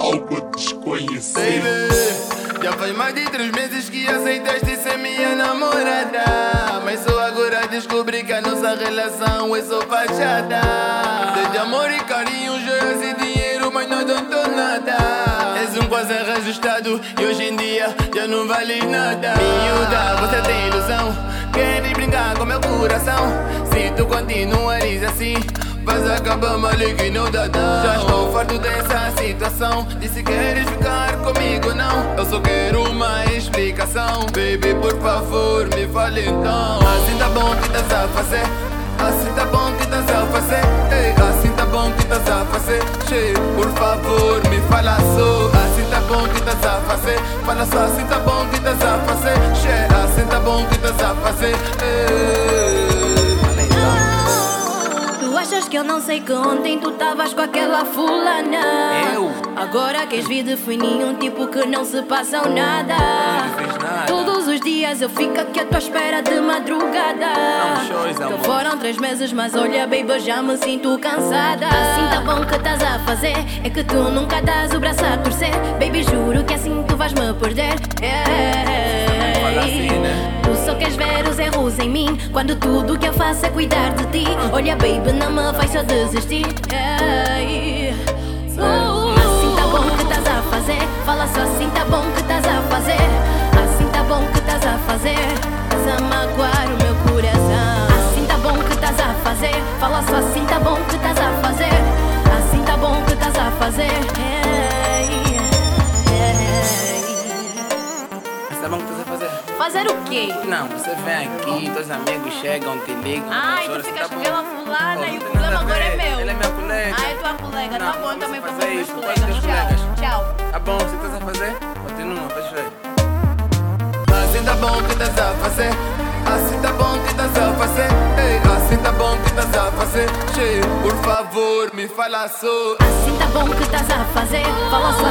Algo desconhecido. Baby, já faz mais de três meses que aceitaste ser minha namorada. Mas só agora descobri que a nossa relação é só fachada. Desde amor e carinho, joias e dinheiro, mas não dou nada. És um quase reajustado e hoje em dia já não vale nada. Miúda, você tem ilusão. Queres brincar com meu coração? Se tu continuares assim. Vais acabar maligno da Já estou farto dessa situação. Disse queres ficar comigo não. Eu só quero uma explicação. Baby por favor me fale então. Assim tá bom que estás a fazer. Assim tá bom que estás a fazer. Ei, Assim tá bom que estás a fazer. Che, Por favor me fala só. Assim tá bom que estás a fazer. Fala só assim tá bom que estás a fazer. Che, Assim tá bom que estás a fazer. Ei. Não sei que ontem tu estavas com aquela fulana? Eu? Agora queres vir de fininho, tipo que não se passam nada. Não fiz nada. Todos os dias eu fico aqui à tua espera de madrugada. Que foram três meses, mas olha, baby, já me sinto cansada. Assim tá bom que estás a fazer. É que tu nunca dás o braço a torcer. Baby, juro que assim tu vais me perder. Fala assim, né? Tu só queres ver os em mim. Quando tudo que eu faço é cuidar de ti. Olha baby, não me vais só desistir. Ei. Uh, Assim tá bom que estás a fazer. Fala só assim tá bom que estás a fazer. Assim tá bom que estás a fazer. Estás a magoar o meu coração. Assim tá bom que estás a fazer. Fala só assim tá bom fazer? O quê? Não, você vem aqui, teus amigos chegam, te ligam. Ai, choras, tu ficas tá com bom. aquela fulana e o problema agora é meu. Ele é meu colega. Ah, é tua colega, Não, tá bom, também vou fazer meus colegas. Tchau, colegas. tchau. Tá bom, você estás a fazer? Continua, faz ver. Assim tá bom que estás a fazer Assim tá bom que estás a fazer Ei, Assim tá bom que estás a fazer che, Por favor me fala só Assim tá bom que estás a fazer. Fala só